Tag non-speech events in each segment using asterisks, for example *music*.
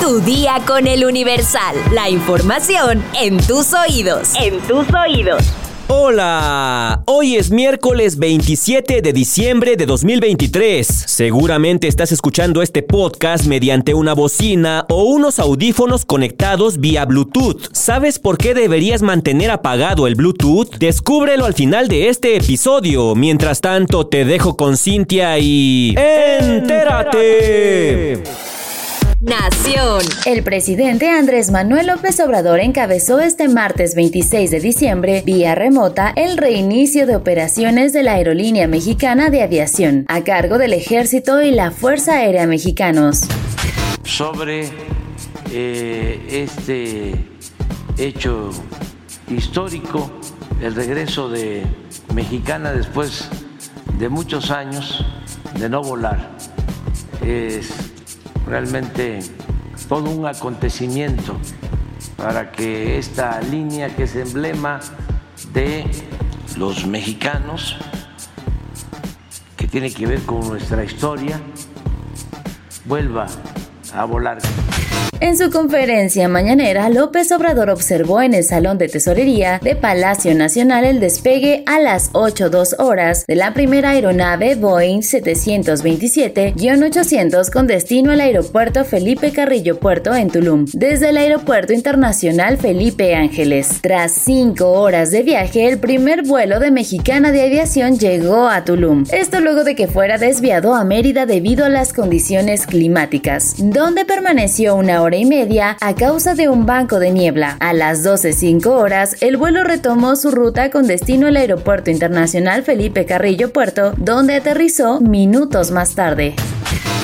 Tu día con el Universal. La información en tus oídos. En tus oídos. Hola, hoy es miércoles 27 de diciembre de 2023. Seguramente estás escuchando este podcast mediante una bocina o unos audífonos conectados vía Bluetooth. ¿Sabes por qué deberías mantener apagado el Bluetooth? Descúbrelo al final de este episodio. Mientras tanto, te dejo con Cintia y... ¡Entérate! Nación. El presidente Andrés Manuel López Obrador encabezó este martes 26 de diciembre, vía remota, el reinicio de operaciones de la Aerolínea Mexicana de Aviación, a cargo del Ejército y la Fuerza Aérea Mexicanos. Sobre eh, este hecho histórico, el regreso de Mexicana después de muchos años de no volar. Es realmente todo un acontecimiento para que esta línea que es emblema de los mexicanos, que tiene que ver con nuestra historia, vuelva a volar. En su conferencia mañanera, López Obrador observó en el Salón de Tesorería de Palacio Nacional el despegue a las 8.02 horas de la primera aeronave Boeing 727-800 con destino al aeropuerto Felipe Carrillo Puerto en Tulum, desde el Aeropuerto Internacional Felipe Ángeles. Tras cinco horas de viaje, el primer vuelo de Mexicana de Aviación llegó a Tulum. Esto luego de que fuera desviado a Mérida debido a las condiciones climáticas, donde permaneció una hora y media a causa de un banco de niebla. A las 12.05 horas, el vuelo retomó su ruta con destino al Aeropuerto Internacional Felipe Carrillo Puerto, donde aterrizó minutos más tarde.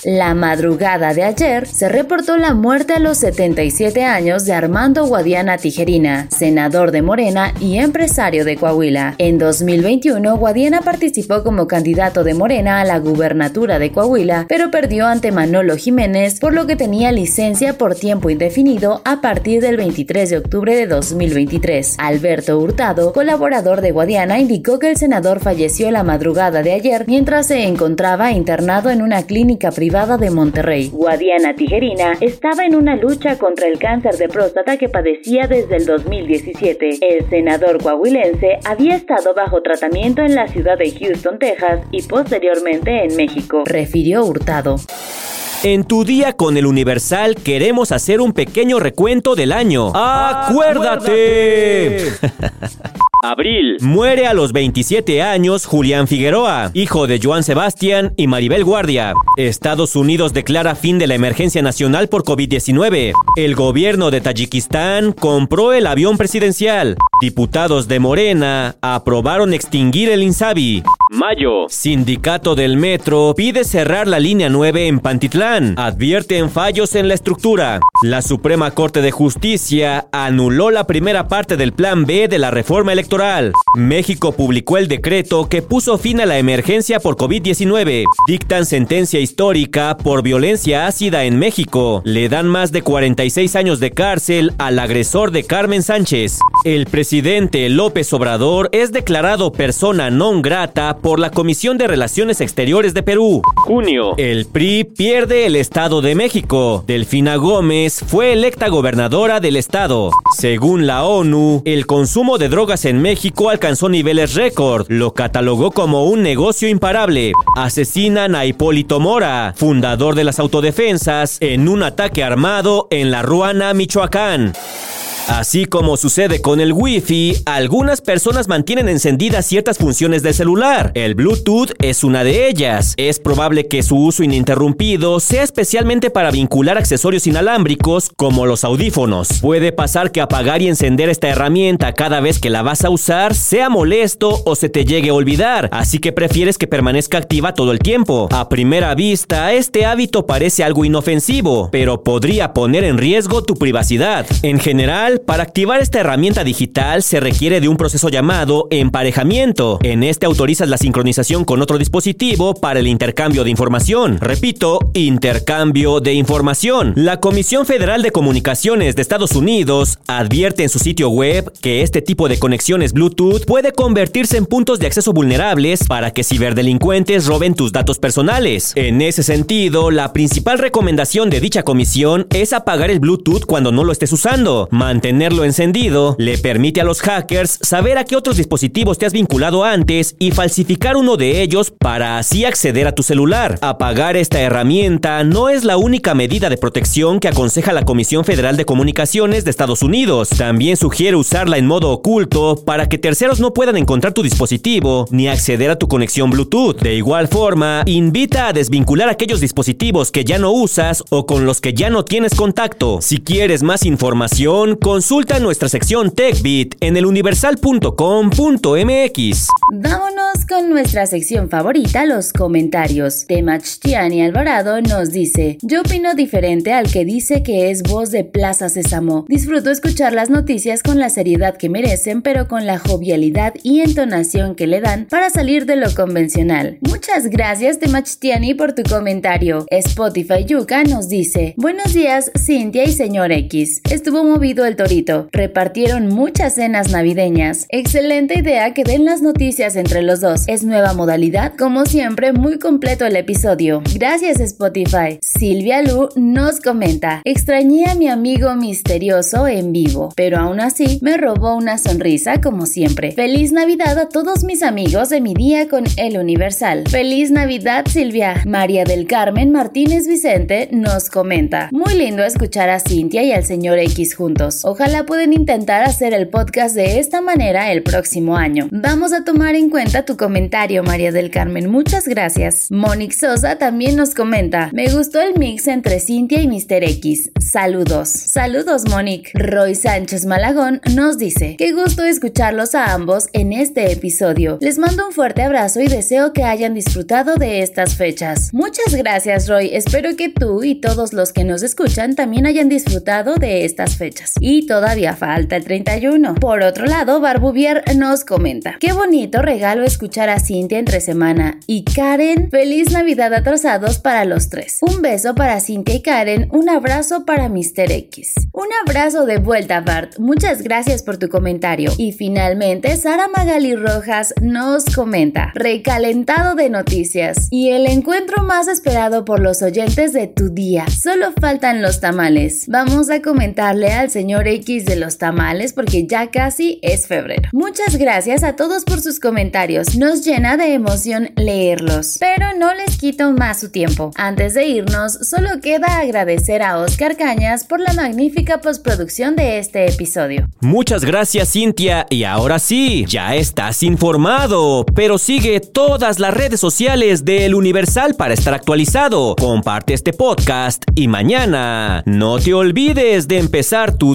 La madrugada de ayer se reportó la muerte a los 77 años de Armando Guadiana Tijerina, senador de Morena y empresario de Coahuila. En 2021, Guadiana participó como candidato de Morena a la gubernatura de Coahuila, pero perdió ante Manolo Jiménez, por lo que tenía licencia por tiempo indefinido a partir del 23 de octubre de 2023. Alberto Hurtado, colaborador de Guadiana, indicó que el senador falleció la madrugada de ayer mientras se encontraba internado en una clínica privada de Monterrey. Guadiana Tijerina estaba en una lucha contra el cáncer de próstata que padecía desde el 2017. El senador coahuilense había estado bajo tratamiento en la ciudad de Houston, Texas y posteriormente en México, refirió Hurtado. En tu día con el Universal queremos hacer un pequeño recuento del año. ¡Acuérdate! *laughs* Abril. Muere a los 27 años Julián Figueroa, hijo de Joan Sebastián y Maribel Guardia. Estados Unidos declara fin de la emergencia nacional por COVID-19. El gobierno de Tayikistán compró el avión presidencial. Diputados de Morena aprobaron extinguir el INSABI. Mayo. Sindicato del Metro pide cerrar la línea 9 en Pantitlán. Advierten fallos en la estructura. La Suprema Corte de Justicia anuló la primera parte del Plan B de la reforma electoral. México publicó el decreto que puso fin a la emergencia por COVID-19. Dictan sentencia histórica por violencia ácida en México. Le dan más de 46 años de cárcel al agresor de Carmen Sánchez. El presidente López Obrador es declarado persona non grata por la Comisión de Relaciones Exteriores de Perú. Junio. El PRI pierde el Estado de México. Delfina Gómez fue electa gobernadora del estado. Según la ONU, el consumo de drogas en México alcanzó niveles récord. Lo catalogó como un negocio imparable. Asesinan a Hipólito Mora, fundador de las autodefensas, en un ataque armado en la Ruana, Michoacán. Así como sucede con el Wi-Fi, algunas personas mantienen encendidas ciertas funciones del celular. El Bluetooth es una de ellas. Es probable que su uso ininterrumpido sea especialmente para vincular accesorios inalámbricos como los audífonos. Puede pasar que apagar y encender esta herramienta cada vez que la vas a usar sea molesto o se te llegue a olvidar, así que prefieres que permanezca activa todo el tiempo. A primera vista, este hábito parece algo inofensivo, pero podría poner en riesgo tu privacidad. En general, Para activar esta herramienta digital se requiere de un proceso llamado emparejamiento. En este autorizas la sincronización con otro dispositivo para el intercambio de información. Repito, intercambio de información. La Comisión Federal de Comunicaciones de Estados Unidos advierte en su sitio web que este tipo de conexiones Bluetooth puede convertirse en puntos de acceso vulnerables para que ciberdelincuentes roben tus datos personales. En ese sentido, la principal recomendación de dicha comisión es apagar el Bluetooth cuando no lo estés usando. Mantenerlo encendido le permite a los hackers saber a qué otros dispositivos te has vinculado antes y falsificar uno de ellos para así acceder a tu celular. Apagar esta herramienta no es la única medida de protección que aconseja la Comisión Federal de Comunicaciones de Estados Unidos. También sugiere usarla en modo oculto para que terceros no puedan encontrar tu dispositivo ni acceder a tu conexión Bluetooth. De igual forma, invita a desvincular aquellos dispositivos que ya no usas o con los que ya no tienes contacto. Si quieres más información, consulta nuestra sección TechBit en eluniversal.com.mx. Vámonos con nuestra sección favorita, los comentarios. Temachtiani Alvarado nos dice, yo opino diferente al que dice que es voz de Plaza Sésamo. Disfruto escuchar las noticias con la seriedad que merecen, pero con la jovialidad y entonación que le dan para salir de lo convencional. Muchas gracias Temachtiani por tu comentario. Spotify Yuka nos dice, buenos días Cintia y señor X. Estuvo movido el Repartieron muchas cenas navideñas. Excelente idea que den las noticias entre los dos. Es nueva modalidad, como siempre, muy completo el episodio. Gracias Spotify. Silvia Lu nos comenta, extrañé a mi amigo misterioso en vivo, pero aún así me robó una sonrisa como siempre. Feliz Navidad a todos mis amigos de mi día con El Universal. Feliz Navidad Silvia. María del Carmen Martínez Vicente nos comenta, muy lindo escuchar a Cintia y al señor X juntos. Ojalá pueden intentar hacer el podcast de esta manera el próximo año. Vamos a tomar en cuenta tu comentario, María del Carmen. Muchas gracias. Monique Sosa también nos comenta, me gustó el mix entre Cintia y Mr. X. Saludos. Saludos, Monique. Roy Sánchez Malagón nos dice, qué gusto escucharlos a ambos en este episodio. Les mando un fuerte abrazo y deseo que hayan disfrutado de estas fechas. Muchas gracias, Roy. Espero que tú y todos los que nos escuchan también hayan disfrutado de estas fechas. Y todavía falta el 31. Por otro lado, Barbuvier nos comenta, qué bonito regalo escuchar a Cintia entre semana. Y Karen, feliz Navidad atrasados para los tres. Un beso para Cintia y Karen, un abrazo para Mr. X. Un abrazo de vuelta, Bart. Muchas gracias por tu comentario. Y finalmente, Sara Magali Rojas nos comenta, recalentado de noticias. Y el encuentro más esperado por los oyentes de tu día. Solo faltan los tamales. Vamos a comentarle al señor X de los tamales porque ya casi es febrero. Muchas gracias a todos por sus comentarios. Nos llena de emoción leerlos. Pero no les quito más su tiempo. Antes de irnos, solo queda agradecer a Oscar Cañas por la magnífica postproducción de este episodio. Muchas gracias Cintia y ahora sí, ya estás informado, pero sigue todas las redes sociales de El Universal para estar actualizado. Comparte este podcast y mañana no te olvides de empezar tu